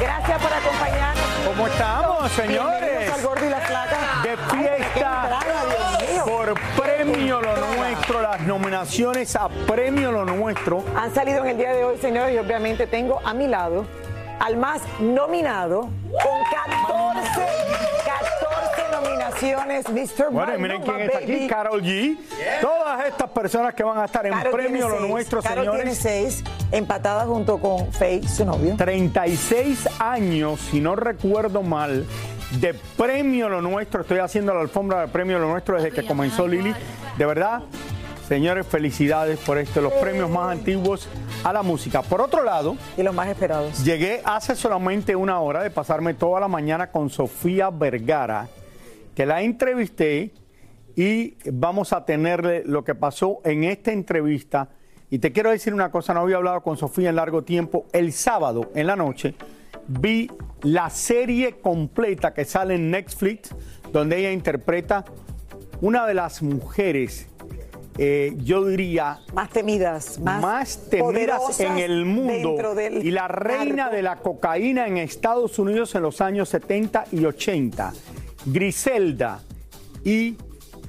Gracias por acompañarnos. ¿Cómo estamos, señores? Al Gordi y la Flaca. De Ay, fiesta entrada, por Premio Lo Nuestro, las nominaciones a Premio Lo Nuestro. Han salido en el día de hoy, señores, y obviamente tengo a mi lado al más nominado con 14, 14 nominaciones, Mr. Bueno, y miren quién está aquí, Carol G. Todas estas personas que van a estar en Premio Lo Nuestro, Carol tiene señores. seis, empatada junto con Faye, su novio. 36 años, si no recuerdo mal, de Premio Lo Nuestro. Estoy haciendo la alfombra de Premio Lo Nuestro desde que comenzó Lili. De verdad, señores, felicidades por esto, los premios más antiguos a la música. Por otro lado, Y los más esperados. llegué hace solamente una hora de pasarme toda la mañana con Sofía Vergara, que la entrevisté y vamos a tenerle lo que pasó en esta entrevista. Y te quiero decir una cosa, no había hablado con Sofía en largo tiempo. El sábado en la noche vi la serie completa que sale en Netflix, donde ella interpreta una de las mujeres, eh, yo diría, Más temidas, más, más temidas en el mundo y la reina narco. de la cocaína en Estados Unidos en los años 70 y 80. Griselda. Y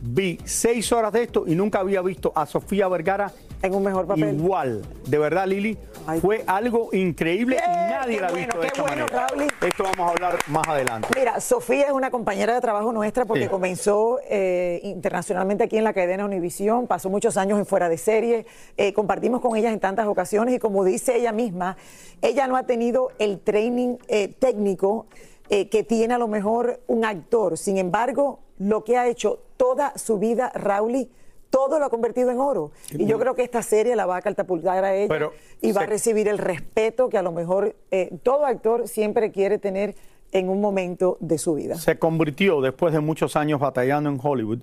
vi seis horas de esto y nunca había visto a Sofía Vergara En un mejor papel. igual. De verdad, Lili, Ay. fue algo increíble nadie la ha bueno, visto de qué esta bueno, manera. Raúl. Esto vamos a hablar más adelante. Mira, Sofía es una compañera de trabajo nuestra porque Sí. comenzó eh, internacionalmente aquí en la cadena Univisión, pasó muchos años en fuera de serie, eh, compartimos con ella en tantas ocasiones y como dice ella misma, ella no ha tenido el training eh, técnico eh, que tiene a lo mejor un actor. Sin embargo, lo que ha hecho toda su vida, Rauli, todo lo ha convertido en oro. Y yo creo que esta serie la va a catapultar a ella Pero y va a recibir el respeto que a lo mejor eh, todo actor siempre quiere tener en un momento de su vida. se convirtió, después de muchos años batallando en Hollywood,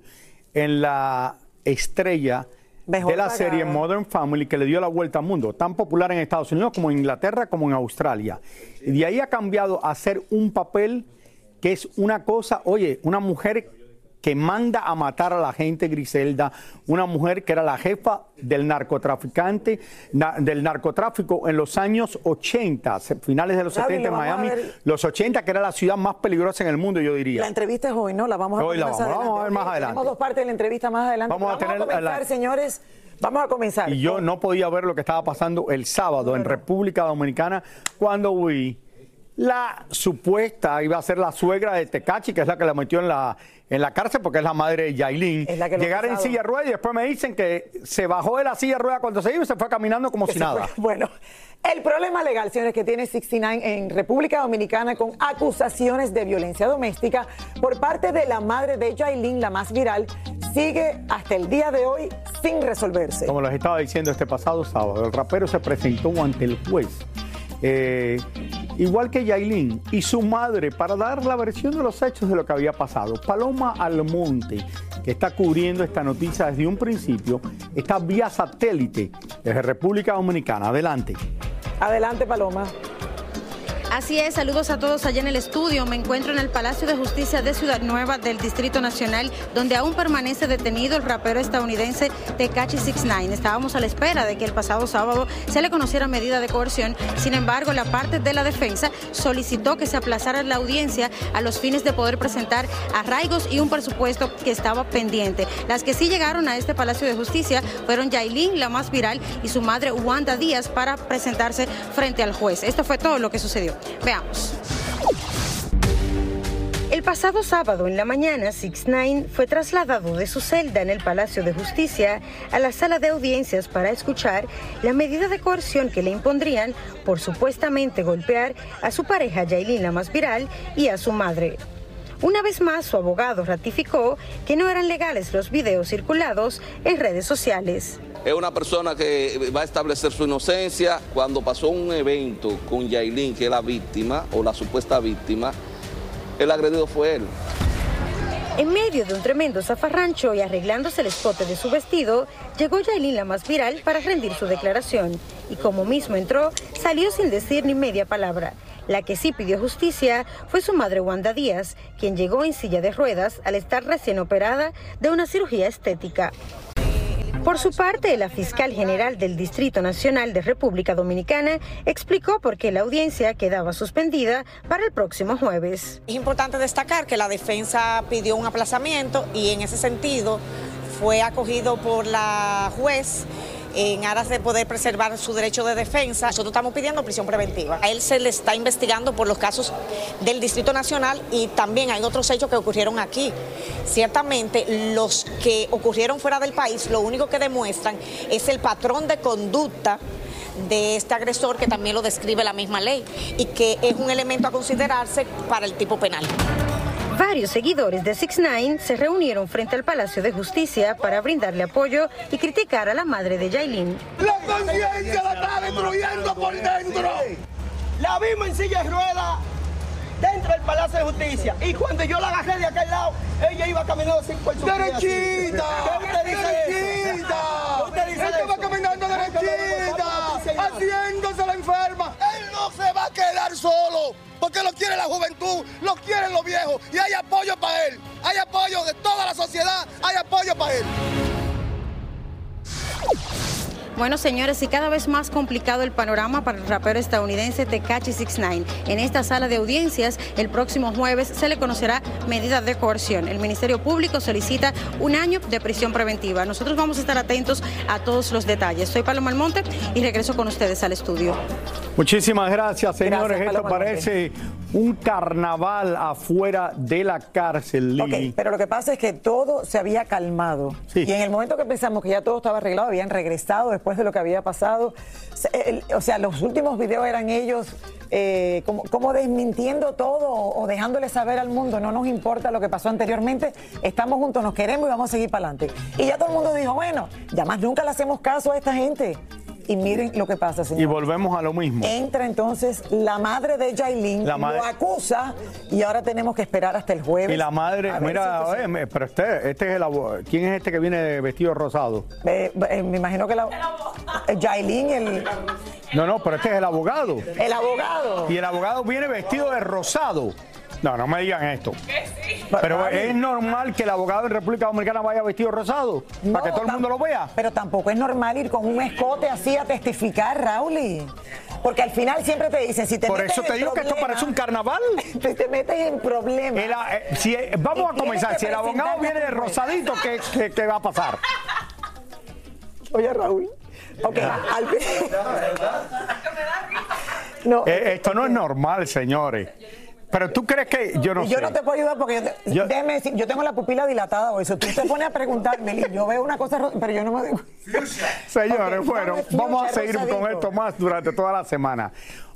en la estrella De la serie Modern Family que le dio la vuelta al mundo, tan popular en Estados Unidos como en Inglaterra como en Australia. Y de ahí ha cambiado a ser un papel que es una cosa, oye, una mujer que manda a matar a la gente, Griselda, una mujer que era la jefa del narcotraficante, na- del narcotráfico en los años 80, se- finales de los Raúl, 70 en Miami, los 80 que era la ciudad más peligrosa en el mundo, yo diría. La entrevista es hoy, ¿no? La vamos a Hoy ver la más vamos- adelante. vamos a ver más adelante. Tenemos dos partes de la entrevista más adelante. Vamos a tener comenzar, la- señores. Vamos a comenzar. Y yo no podía ver lo que estaba pasando el sábado en República Dominicana cuando vi la supuesta iba a ser la suegra de Tecachi, que es la que la metió en la, en la cárcel porque es la madre de Yailin. Llegar en silla de ruedas y después me dicen que se bajó de la silla de ruedas cuando se iba y se fue caminando como si nada. fue- Bueno, el problema legal, señores, que tiene 69 en República Dominicana con acusaciones de violencia doméstica por parte de la madre de Jailin, la más viral, sigue hasta el día de hoy sin resolverse. Como les estaba diciendo este pasado sábado, el rapero se presentó ante el juez, eh, igual que Yailin y su madre, para dar la versión de los hechos de lo que había pasado. Paloma Almonte, que está cubriendo esta noticia desde un principio, está vía satélite desde República Dominicana. Adelante. Adelante, Paloma. Así es, saludos a todos allá en el estudio. Me encuentro en el Palacio de Justicia de Ciudad Nueva del Distrito Nacional, donde aún permanece detenido el rapero estadounidense Tekashi 69. Estábamos a la espera de que el pasado sábado se le conociera medida de coerción. Sin embargo, la parte de la defensa solicitó que se aplazara la audiencia a los fines de poder presentar arraigos y un presupuesto que estaba pendiente. Las que sí llegaron a este Palacio de Justicia fueron Yailin, la más viral, y su madre Wanda Díaz para presentarse frente al juez. Esto fue todo lo que sucedió. Veamos. El pasado sábado en la mañana, 6ix9ine fue trasladado de su celda en el Palacio de Justicia a la sala de audiencias para escuchar la medida de coerción que le impondrían por supuestamente golpear a su pareja Yailin, la más viral, y a su madre. Una vez más, su abogado ratificó que no eran legales los videos circulados en redes sociales. Es una persona que va a establecer su inocencia. Cuando pasó un evento con Yailin, que es la víctima o la supuesta víctima, el agredido fue él. En medio de un tremendo zafarrancho y arreglándose el escote de su vestido, llegó Yailin la más viral para rendir su declaración. Y como mismo entró, salió sin decir ni media palabra. La que sí pidió justicia fue su madre Wanda Díaz, quien llegó en silla de ruedas al estar recién operada de una cirugía estética. Por su parte, la fiscal general del Distrito Nacional de República Dominicana explicó por qué la audiencia quedaba suspendida para el próximo jueves. Es importante destacar que la defensa pidió un aplazamiento y en ese sentido fue acogido por la juez en aras de poder preservar su derecho de defensa. Nosotros estamos pidiendo prisión preventiva. A él se le está investigando por los casos del Distrito Nacional y también hay otros hechos que ocurrieron aquí. Ciertamente los que ocurrieron fuera del país lo único que demuestran es el patrón de conducta de este agresor que también lo describe la misma ley y que es un elemento a considerarse para el tipo penal. Varios seguidores de 6ix9ine se reunieron frente al Palacio de Justicia para brindarle apoyo y criticar a la madre de Yailin. La conciencia la está destruyendo por dentro. La vimos en silla de ruedas dentro del Palacio de Justicia. Y cuando yo la agarré de aquel lado, ella iba caminando sin por su ¡Derechita! ¿Qué usted dice eso? ¡Derechita! ¿Qué usted dice Ella va eso? caminando derechita, haciéndose la enferma. Él no se va a quedar solo, porque lo quiere la juventud, lo quieren los viejos, y hay apoyo para él. Hay apoyo de toda la sociedad, hay apoyo para él. Bueno, señores, y cada vez más complicado el panorama para el rapero estadounidense Tekashi 69. En esta sala de audiencias, el próximo jueves se le conocerá medida de coerción. El Ministerio Público solicita un año de prisión preventiva. Nosotros vamos a estar atentos a todos los detalles. Soy Paloma Almonte y regreso con ustedes al estudio. Muchísimas gracias, señores. Gracias, Esto parece un carnaval afuera de la cárcel, Lili. Ok, pero lo que pasa es que todo se había calmado. Y en el momento que pensamos que ya todo estaba arreglado, habían regresado después de lo que había pasado. O sea, los últimos videos eran ellos eh, como, como desmintiendo todo o, o dejándole saber al mundo, no nos importa lo que pasó anteriormente, estamos juntos, nos queremos y vamos a seguir para adelante. Y ya todo el mundo dijo, bueno, ya más nunca le hacemos caso a esta gente. Y miren lo que pasa, señor. Y volvemos a lo mismo. Entra entonces la madre de Jailin, La madre- lo acusa y ahora tenemos que esperar hasta el jueves. Y la madre, A ver mira, si oye, pero este, este es el abo- ¿Quién es este que viene vestido rosado? Eh, eh, me imagino que la. Yailin, el, No, no, pero este es el abogado. el abogado. Y el abogado viene vestido de rosado. No, no me digan esto. Pero es normal que el abogado en República Dominicana vaya vestido rosado para que todo el mundo lo vea. Pero tampoco es normal ir con un escote así a testificar, Rauli. Porque al final siempre te dicen, si te Por metes eso te en digo que esto parece un carnaval. Si te metes en problemas. El eh, si, eh, vamos Y a comenzar. Si el abogado viene de rosadito, ¿qué, qué, qué va a pasar? Oye, Raúl. Ok, al- No, Eh, esto no es normal, señores. Pero tú crees que yo no Y yo sé. no te puedo ayudar porque yo, te- Yo- déjeme decir, yo tengo la pupila dilatada o eso. Tú te pones a preguntarme, Lee, yo veo una cosa, ro- pero yo no me doy Señores, bueno, vamos a seguir con esto más durante toda la semana.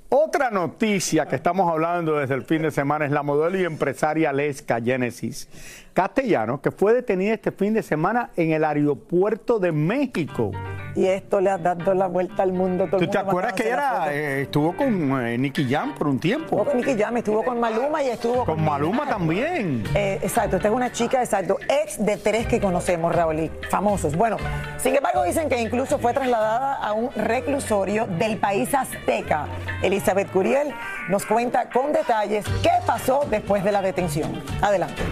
Otra noticia que estamos hablando desde el fin de semana es la modelo y empresaria Lesca Genesis Castellano, que fue detenida este fin de semana en el aeropuerto de México. Y esto le ha dado la vuelta al mundo. Todo el ¿Tú te mundo acuerdas que ella eh, estuvo con eh, Nicky Jam por un tiempo? Estuvo con Nicky Jam, estuvo con Maluma y estuvo Con Maluma también. Eh, exacto, esta es una chica, exacto, ex de tres que conocemos, Raúl, y famosos. Bueno, sin embargo, dicen que incluso fue trasladada a un reclusorio del país azteca. Elizabeth Curiel nos cuenta con detalles qué pasó después de la detención. Adelante.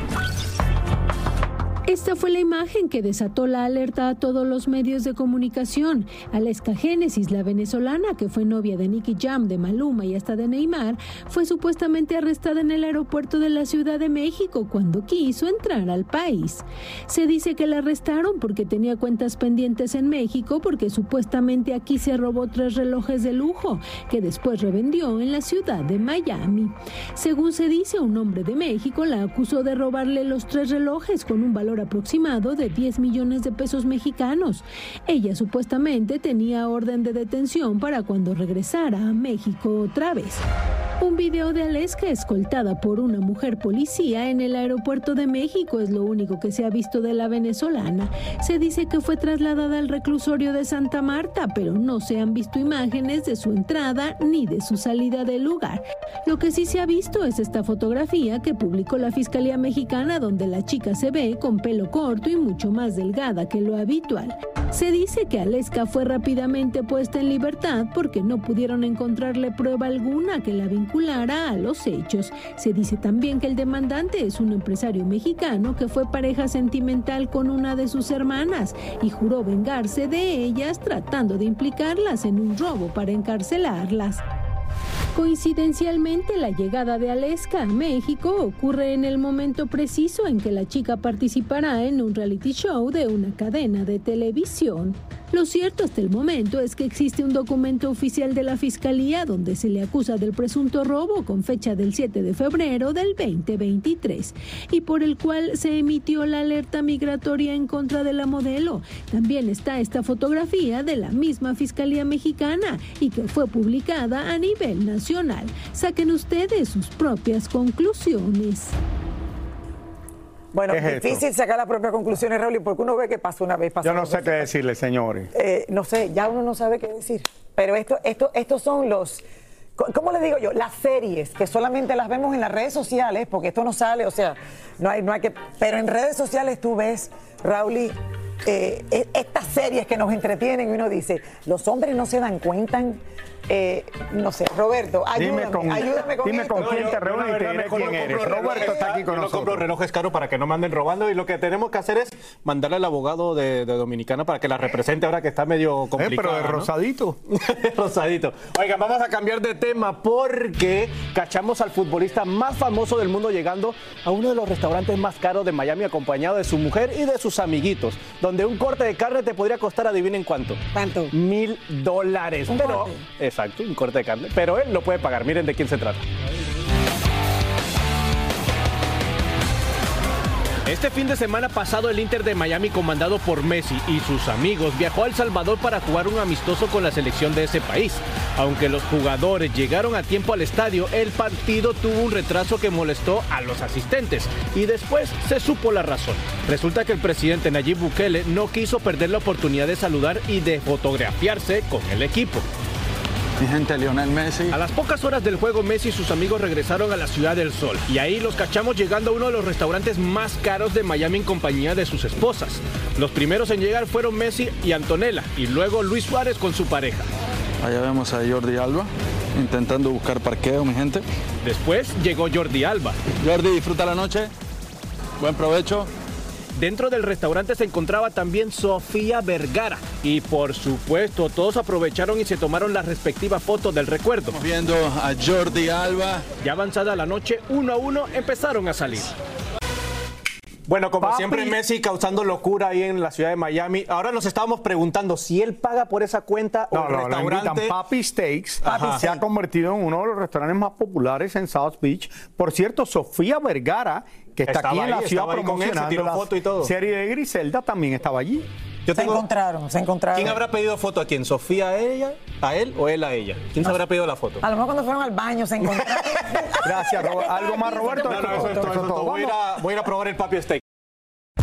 Esta fue la imagen que desató la alerta a todos los medios de comunicación. Aleska Génesis, la venezolana que fue novia de Nicky Jam, de Maluma y hasta de Neymar, fue supuestamente arrestada en el aeropuerto de la Ciudad de México cuando quiso entrar al país. Se dice que la arrestaron porque tenía cuentas pendientes en México porque supuestamente aquí se robó tres relojes de lujo que después revendió en la ciudad de Miami. Según se dice, un hombre de México la acusó de robarle los tres relojes con un valor aproximado de 10 millones de pesos mexicanos. Ella supuestamente tenía orden de detención para cuando regresara a México otra vez. Un video de Aleska escoltada por una mujer policía en el aeropuerto de México es lo único que se ha visto de la venezolana. Se dice que fue trasladada al reclusorio de Santa Marta, pero no se han visto imágenes de su entrada ni de su salida del lugar. Lo que sí se ha visto es esta fotografía que publicó la Fiscalía Mexicana donde la chica se ve con pelo corto y mucho más delgada que lo habitual. Se dice que Aleska fue rápidamente puesta en libertad porque no pudieron encontrarle prueba alguna que la vinculara a los hechos. Se dice también que el demandante es un empresario mexicano que fue pareja sentimental con una de sus hermanas y juró vengarse de ellas tratando de implicarlas en un robo para encarcelarlas. Coincidencialmente, la llegada de Aleska a México ocurre en el momento preciso en que la chica participará en un reality show de una cadena de televisión. Lo cierto hasta el momento es que existe un documento oficial de la Fiscalía donde se le acusa del presunto robo con fecha del 7 de febrero del 2023 y por el cual se emitió la alerta migratoria en contra de la modelo. También está esta fotografía de la misma Fiscalía Mexicana y que fue publicada a nivel nacional. Saquen ustedes sus propias conclusiones. Bueno, ¿Qué es esto? difícil sacar las propias conclusiones, Raúl, porque uno ve que pasó una vez. pasó Yo no sé qué decirle, señores. Eh, no sé, ya uno no sabe qué decir. Pero esto, esto, estos son los, ¿cómo le digo yo? Las series que solamente las vemos en las redes sociales, porque esto no sale, o sea, no hay, no hay que. Pero en redes sociales tú ves, Raúl, y, eh, e- estas series que nos entretienen y uno dice, los hombres no se dan cuenta. Eh, no sé, Roberto, ayúdame, Dime con, ayúdame con dime esto. con quién te Yo, reúnes y te diré quién no eres. compro Roberto está aquí con Yo no compro nosotros. relojes caros para que no me anden robando y lo que tenemos que hacer es mandarle al abogado de, de Dominicana para que la represente ahora que está medio complicado. Eh, pero de rosadito. rosadito. Oigan, vamos a cambiar de tema porque cachamos al futbolista más famoso del mundo llegando a uno de los restaurantes más caros de Miami acompañado de su mujer y de sus amiguitos, donde un corte de carne te podría costar, adivinen cuánto. ¿Cuánto? Mil dólares. Pero, corte. Exacto, un corte de carne. Pero él lo puede pagar. Miren de quién se trata. Este fin de semana pasado el Inter de Miami comandado por Messi y sus amigos viajó a El Salvador para jugar un amistoso con la selección de ese país. Aunque los jugadores llegaron a tiempo al estadio, el partido tuvo un retraso que molestó a los asistentes y después se supo la razón. Resulta que el presidente Nayib Bukele no quiso perder la oportunidad de saludar y de fotografiarse con el equipo. Mi gente, Lionel Messi. A las pocas horas del juego, Messi y sus amigos regresaron a la Ciudad del Sol. Y ahí los cachamos llegando a uno de los restaurantes más caros de Miami en compañía de sus esposas. Los primeros en llegar fueron Messi y Antonella, y luego Luis Suárez con su pareja. Allá vemos a Jordi Alba intentando buscar parqueo, mi gente. Después llegó Jordi Alba. Jordi, disfruta la noche. Buen provecho. Dentro del restaurante se encontraba también Sofía Vergara. Y por supuesto, todos aprovecharon y se tomaron las respectivas fotos del recuerdo. Viendo a Jordi Alba. Ya avanzada la noche, uno a uno empezaron a salir. Bueno, como Papi- siempre Messi causando locura ahí en la ciudad de Miami. Ahora nos estábamos preguntando si él paga por esa cuenta o el no, restaurante. Papi Steaks. Se ha convertido en uno de los restaurantes más populares en South Beach. Por cierto, Sofía Vergara, que está Estaba aquí en la ahí, ciudad él, promocionando tiró la foto y todo. serie de Griselda, también estaba allí. Yo Se tengo- encontraron, se encontraron. ¿Quién habrá pedido foto a quién? ¿Sofía a ella, a él o él a ella? ¿Quién se habrá pedido la foto? A lo mejor cuando fueron al baño se encontraron. Gracias, Robert. ¿Algo más, Roberto? No, no, eso es todo, eso es todo. Voy a ir a- voy a ir a probar el papi steak.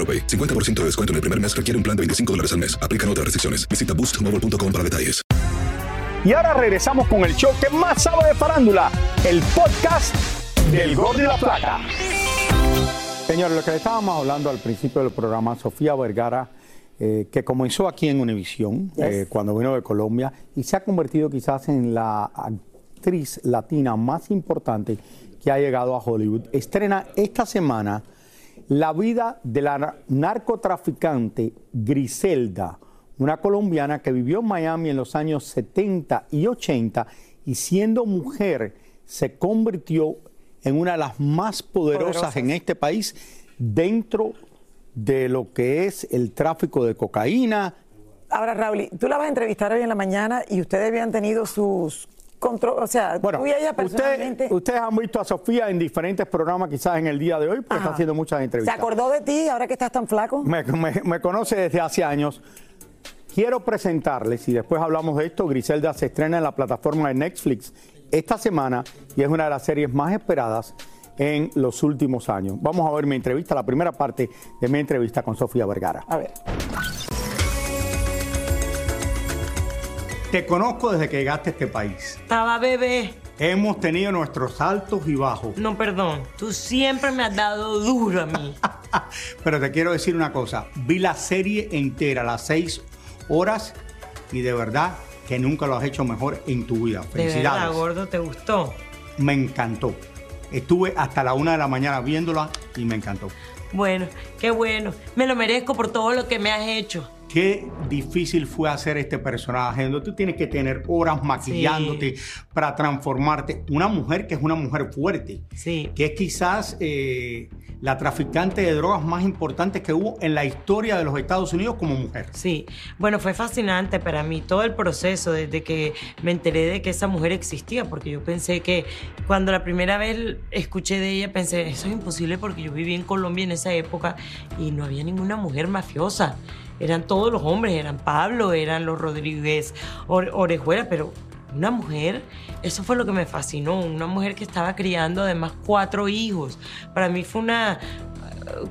AroPay. 50% de descuento en el primer mes requiere un plan de 25 dólares al mes. Aplican otras restricciones. Visita boostmobile.com para detalles. Y ahora regresamos con el show que más sabe de farándula, el podcast del Gordo y la Plata. Señores, lo que le estábamos hablando al principio del programa, Sofía Vergara, eh, que comenzó aquí en Univisión eh, cuando vino de Colombia y se ha convertido quizás en la actriz latina más importante que ha llegado a Hollywood. Estrena esta semana la vida de la narcotraficante Griselda, una colombiana que vivió en Miami en los años 70 y 80 y siendo mujer se convirtió en una de las más poderosas, Poderosas. en este país dentro de lo que es el tráfico de cocaína. Ahora, Raúl, tú la vas a entrevistar hoy en la mañana y ustedes habían tenido sus control, o sea, tú y ella personalmente. Usted- ustedes han visto a Sofía en diferentes programas quizás en el día de hoy porque está haciendo muchas ¿Se entrevistas. acordó de ti ahora que estás tan flaco? Me, me- me conoce desde hace años. Quiero presentarles, y después hablamos de esto, Griselda se estrena en la plataforma de Netflix esta semana y es una de las series más esperadas en los últimos años. Vamos a ver mi entrevista, la primera parte de mi entrevista con Sofía Vergara. A ver. Te conozco desde que llegaste a este país. Estaba bebé. Hemos tenido nuestros altos y bajos. No, perdón. Tú siempre me has dado duro a mí. Pero te quiero decir una cosa, vi la serie entera, las seis horas, y de verdad que nunca lo has hecho mejor en tu vida. De Felicidades. verdad, gordo, ¿te gustó? Me encantó. Estuve hasta la una de la mañana viéndola y me encantó. Bueno, qué bueno. Me lo merezco por todo lo que me has hecho. Qué difícil fue hacer este personaje, donde tú tienes que tener horas maquillándote para transformarte. Una mujer que es una mujer fuerte, Sí. que es quizás eh, la traficante de drogas más importante que hubo en la historia de los Estados Unidos como mujer. Sí, bueno, fue fascinante para mí todo el proceso desde que me enteré de que esa mujer existía, porque yo pensé que cuando la primera vez escuché de ella, pensé, eso es imposible porque yo viví en Colombia en esa época y no había ninguna mujer mafiosa. Eran todos los hombres, eran Pablo, eran los Rodríguez Ore- Orejuela, pero una mujer, eso fue lo que me fascinó, una mujer que estaba criando además cuatro hijos. Para mí fue una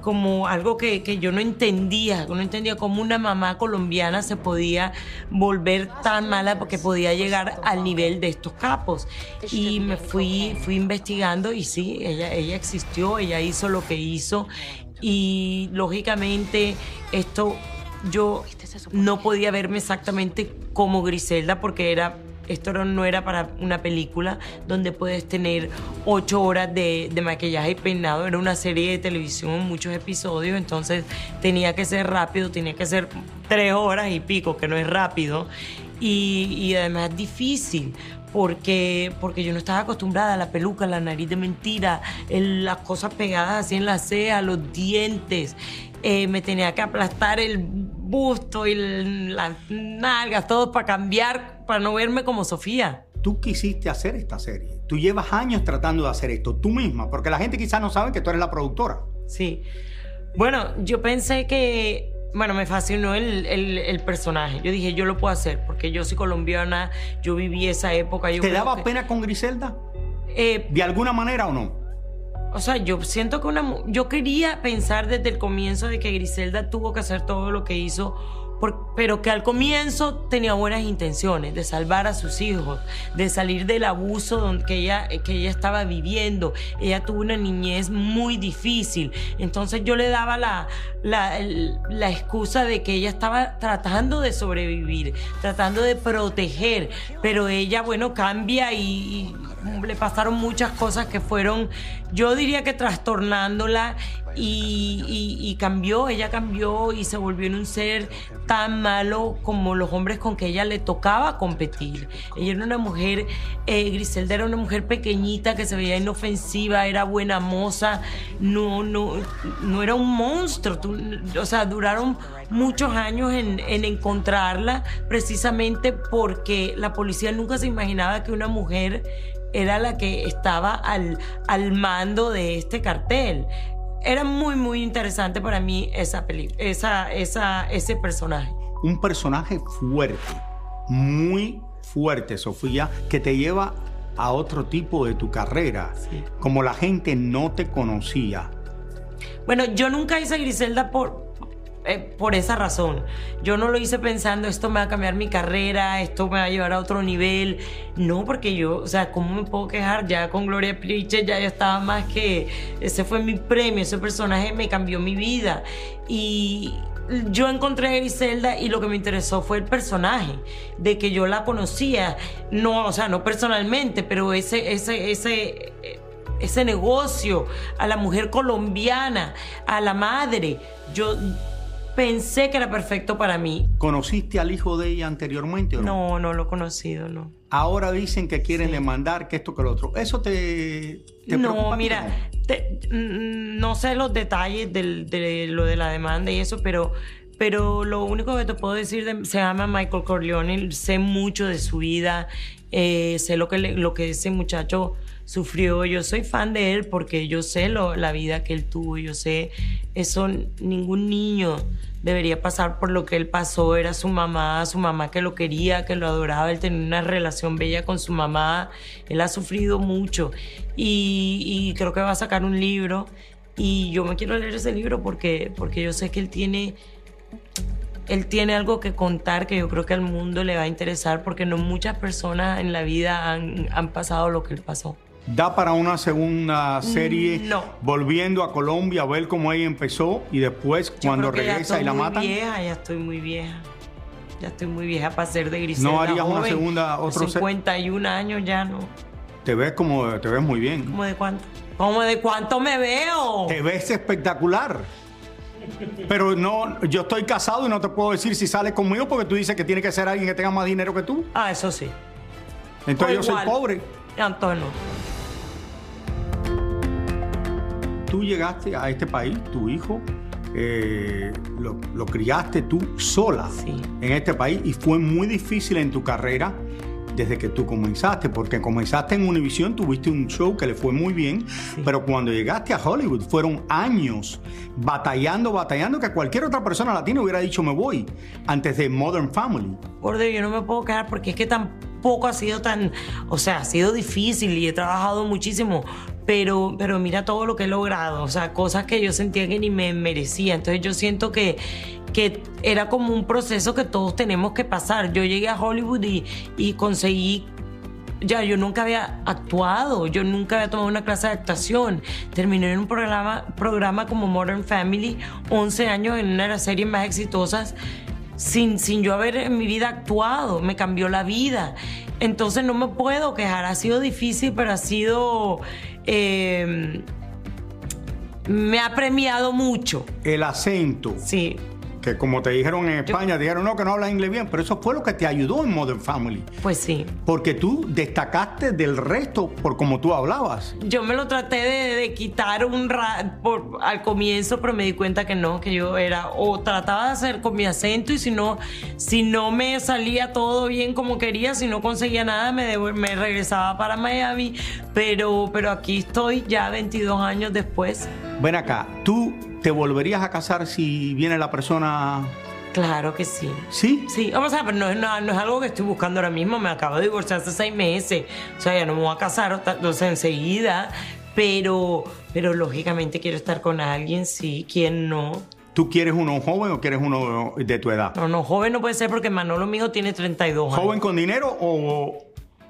como algo que, que yo no entendía, no entendía cómo una mamá colombiana se podía volver tan mala porque podía llegar al nivel de estos capos. Y me fui, fui investigando y sí, ella, ella existió, ella hizo lo que hizo y lógicamente esto yo no podía verme exactamente como Griselda porque era esto no- era para una película donde puedes tener ocho horas de, de maquillaje y peinado. Era una serie de televisión, muchos episodios, entonces tenía que ser rápido, tenía que ser tres horas y pico, que no es rápido. Y, y además difícil. Porque, porque yo no estaba acostumbrada a la peluca, la nariz de mentira, el- las cosas pegadas así en la ceja, los dientes. Eh, me tenía que aplastar el busto y el- las nalgas, todo para cambiar, para no verme como Sofía. Tú quisiste hacer esta serie. Tú llevas años tratando de hacer esto, tú misma, porque la gente quizás no sabe que tú eres la productora. Sí. Bueno, yo pensé que, bueno, me fascinó el, el- el personaje. Yo dije, yo lo puedo hacer, porque yo soy colombiana, yo viví esa época. Yo ¿Te daba que- pena con Griselda? Eh, ¿De alguna manera o no? O sea, yo siento que una... Yo quería pensar desde el comienzo de que Griselda tuvo que hacer todo lo que hizo, por- pero que al comienzo tenía buenas intenciones de salvar a sus hijos, de salir del abuso donde, que, ella, que ella estaba viviendo. Ella tuvo una niñez muy difícil. Entonces yo le daba la, la, la excusa de que ella estaba tratando de sobrevivir, tratando de proteger, pero ella, bueno, cambia y le pasaron muchas cosas que fueron, yo diría que trastornándola y, cambió, ella cambió y se volvió en un ser tan malo como los hombres con que ella le tocaba competir. Ella era una mujer, eh, Griselda era una mujer pequeñita que se veía inofensiva, era buena moza, no, no, no era un monstruo, tú- o sea, duraron muchos años en, en encontrarla precisamente porque la policía nunca se imaginaba que una mujer era la que estaba al, al mando de este cartel. Era muy, muy interesante para mí esa peli esa, esa, ese personaje. Un personaje fuerte, muy fuerte, Sofía, que te lleva a otro tipo de tu carrera. Como la gente no te conocía. Bueno, yo nunca hice Griselda por, eh, por esa razón. Yo no lo hice pensando, esto me va a cambiar mi carrera, esto me va a llevar a otro nivel. No, porque yo, o sea, ¿cómo me puedo quejar? Ya con Gloria Pritchett ya yo estaba más que... Ese fue mi premio, ese personaje me cambió mi vida. Y yo encontré a Griselda y lo que me interesó fue el personaje, de que yo la conocía, no, o sea, no personalmente, pero ese, ese, ese, ese negocio, a la mujer colombiana, a la madre, yo pensé que era perfecto para mí. ¿Conociste al hijo de ella anteriormente o no? No, no lo he conocido, no. Ahora dicen que quieren demandar, que esto, que lo otro. ¿Eso te, te No, preocupa mira, te- mm, no sé los detalles del- de lo de la demanda y eso, pero, pero lo único que te puedo decir de- se llama Michael Corleone, sé mucho de su vida, eh, sé lo que, le- lo que ese muchacho sufrió, yo soy fan de él porque yo sé lo- la vida que él tuvo, yo sé, eso ningún niño debería pasar por lo que él pasó, era su mamá, su mamá que lo quería, que lo adoraba, él tenía una relación bella con su mamá, él ha sufrido mucho. Y, y creo que va a sacar un libro. Y yo me quiero leer ese libro porque, porque yo sé que él tiene, él tiene algo que contar que yo creo que al mundo le va a interesar porque no muchas personas en la vida han, han pasado lo que él pasó. Da para una segunda serie No. volviendo a Colombia a ver cómo ella empezó y después Yo cuando creo que ya regresa estoy y la muy matan. vieja, ya estoy muy vieja. Ya estoy muy vieja para ser de Griselda ¿No harías una joven. segunda- otro se- 51 años ya no. Te ves como te ves muy bien. ¿Cómo de cuánto? ¿Cómo de cuánto me veo? Te ves espectacular. Pero no, yo estoy casado y no te puedo decir si sales conmigo porque tú dices que tiene que ser alguien que tenga más dinero que tú. Ah, eso sí. Entonces O yo soy igual. pobre. Antonio. Tú llegaste a este país, tu hijo, eh, lo, lo criaste tú sola en este país y fue muy difícil en tu carrera desde que tú comenzaste, porque comenzaste en Univision, tuviste un show que le fue muy bien, pero cuando llegaste a Hollywood fueron años batallando, batallando, que cualquier otra persona latina hubiera dicho me voy antes de Modern Family. Gordo, yo no me puedo quedar porque es que tan, tampoco ha sido tan, o sea, ha sido difícil y he trabajado muchísimo, pero, pero mira todo lo que he logrado, o sea, cosas que yo sentía que ni me merecía. Entonces yo siento que, que era como un proceso que todos tenemos que pasar. Yo llegué a Hollywood y, y conseguí ya yo nunca había actuado, yo nunca había tomado una clase de actuación. Terminé en un programa, programa como Modern Family, 11 años en una de las series más exitosas, sin, sin yo haber en mi vida actuado, me cambió la vida. Entonces no me puedo quejar, ha sido difícil, pero ha sido... eh, me ha premiado mucho. El acento. Sí. Que como te dijeron en España, dijeron no, que no hablas inglés bien, pero eso fue lo que te ayudó en Modern Family. Pues sí. Porque tú destacaste del resto por como tú hablabas. Yo me lo traté de, de quitar un ra- por, al comienzo, pero me di cuenta que no, que yo era o trataba de hacer con mi acento y si no, si no me salía todo bien como quería, si no conseguía nada, me, me regresaba para Miami. Pero, pero aquí estoy ya 22 años después. Ven acá, ¿tú te volverías a casar si viene la persona? Claro que sí. ¿Sí? Sí, o sea, pero no es, nada- no es algo que estoy buscando ahora mismo. Me acabo de divorciar hace seis meses. O sea, ya no me voy a casar sea, enseguida. Pero, pero lógicamente quiero estar con alguien, sí. ¿Quién no? ¿Tú quieres uno joven o quieres uno de tu edad? No, no, joven no puede ser porque Manolo mío tiene 32 años. ¿Joven con dinero o,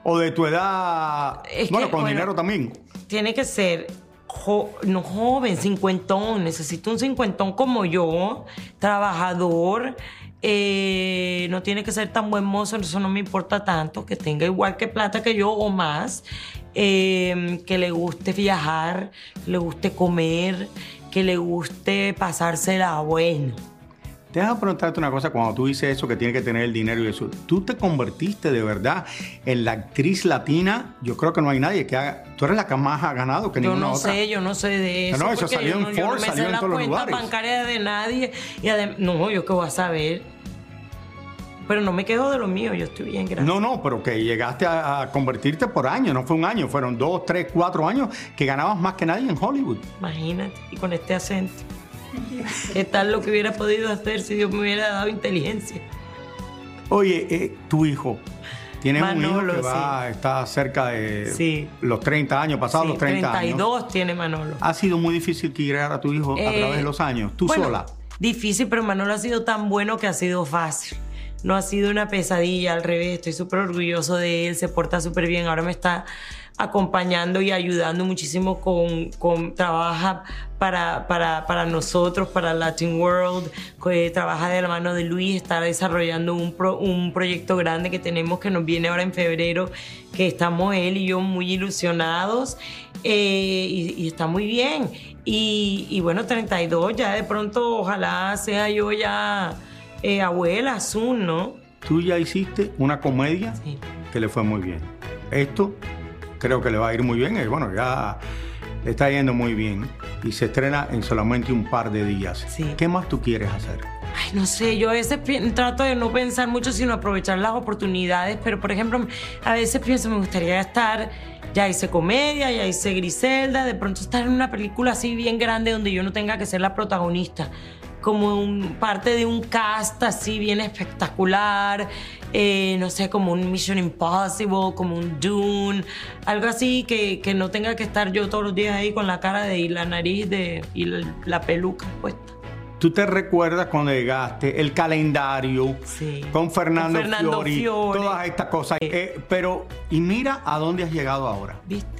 o de tu edad? Es bueno, que, con bueno, dinero también. Tiene que ser no joven, cincuentón. Necesito un cincuentón como yo, trabajador. eh, no tiene que ser tan buen mozo, eso no me importa tanto. Que tenga igual que plata que yo o más. eh, que le guste viajar, que le guste comer, que le guste pasársela bueno. Déjame preguntarte una cosa, cuando tú dices eso, que tiene que tener el dinero y eso, ¿tú te convertiste de verdad en la actriz latina? Yo creo que no hay nadie que haga... Tú eres la que más ha ganado que Yo ninguna no otra. sé, yo no sé de eso. No, eso porque salió yo en no, yo no me salió en todos los lugares. bancaria de nadie. Y adem- no, yo qué voy a saber. Pero no me quejo de lo mío, yo estoy bien, gracias. No, no, pero que llegaste a, a convertirte por año, no fue un año, fueron dos, tres, cuatro años que ganabas más que nadie en Hollywood. Imagínate, y con este acento. ¿Qué tal lo que hubiera podido hacer si Dios me hubiera dado inteligencia? Oye, eh, tu hijo, tienes un Manolo, hijo que va, está cerca de los 30 años, pasados Sí, los 30 años. 32 tiene Manolo. ¿Ha sido muy difícil criar a tu hijo a Eh, través de los años? ¿Tú bueno, sola? Difícil, pero Manolo ha sido tan bueno que ha sido fácil. No ha sido una pesadilla, al revés, estoy súper orgulloso de él, se porta súper bien, ahora me está acompañando y ayudando muchísimo con, con trabaja para, para, para nosotros, para Latin World, que trabaja de la mano de Luis, está desarrollando un, pro- un proyecto grande que tenemos que nos viene ahora en febrero, que estamos él y yo muy ilusionados eh, y, y está muy bien. Y, y bueno, 32, ya de pronto ojalá sea yo ya eh, abuela, Zoom, ¿no? Tú ya hiciste una comedia que le fue muy bien. Esto creo que le va a ir muy bien. y bueno, ya le está yendo muy bien. Y se estrena en solamente un par de días. ¿Qué más tú quieres hacer? Ay, no sé, yo a veces trato de no pensar mucho, sino aprovechar las oportunidades, pero por ejemplo, a veces pienso, me gustaría estar, ya hice comedia, ya hice Griselda, de pronto estar en una película así bien grande donde yo no tenga que ser la protagonista, como un, parte de un cast así bien espectacular, eh, no sé, como un Mission Impossible, como un Dune, algo así que, que no tenga que estar yo todos los días ahí con la cara de y la nariz de y la, la peluca puesta. ¿Tú te recuerdas cuando llegaste, el calendario con Fernando, Con Fernando Fiori, Fiore. todas estas cosas? Eh, pero, y mira a dónde has llegado ahora. ¿Viste?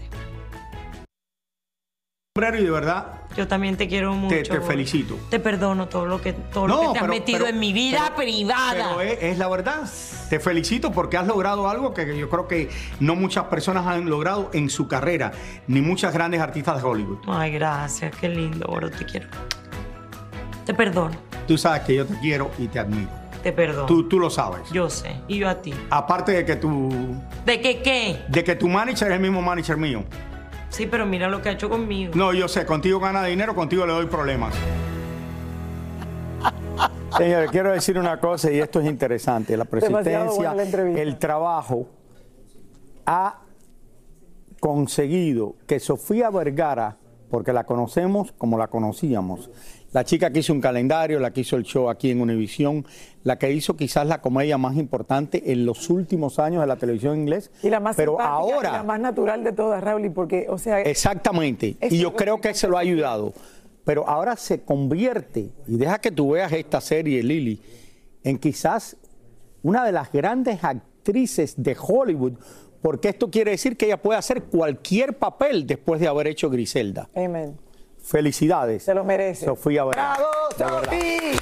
Y de verdad Yo también te quiero mucho. te, te felicito. Te perdono todo lo que, todo lo que te has metido pero- en mi vida pero- privada. Pero es, es la verdad. Te felicito porque has logrado algo que yo creo que no muchas personas han logrado en su carrera, ni muchas grandes artistas de Hollywood. Ay, gracias, qué lindo, te quiero. Te perdono, Tú sabes que yo te quiero y te admiro. te perdono. Tú, tú lo sabes. Yo sé, y yo a ti. Aparte de que tu, ¿De qué qué? de que tu manager es el mismo manager mío. Sí, pero mira lo que ha hecho conmigo. No, yo sé, contigo gana dinero, contigo le doy problemas. Señores, quiero decir una cosa y esto es interesante. La buena la el trabajo ha conseguido que Sofía Vergara porque la conocemos como la conocíamos. La chica que hizo un calendario, la que hizo el show aquí en Univisión, la que hizo quizás la comedia más importante en los últimos años de la televisión inglés. Y la más pero ahora y la más natural de todas, Raúl, porque, o sea, Exactamente. Y yo creo que se lo ha ayudado. Pero ahora se convierte, y deja que tú veas esta serie, Lily, en quizás una de las grandes actrices de Hollywood, porque esto quiere decir que ella puede hacer cualquier papel después de haber hecho Griselda. Amén. Felicidades. Se lo merece. Sofía Vergara. ¡Bravo, Sofi!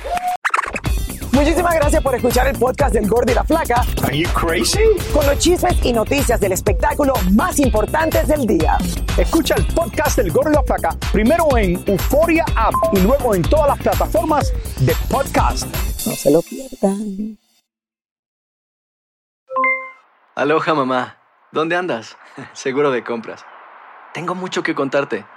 Muchísimas gracias por escuchar el podcast del Gordo y la Flaca. Are you crazy? Con los chismes y noticias del espectáculo más importantes del día. Escucha el podcast del Gordo y la Flaca primero en Euforia App y luego en todas las plataformas de podcast. No se lo pierdan. Aloha mamá, ¿dónde andas? Seguro de compras. Tengo mucho que contarte.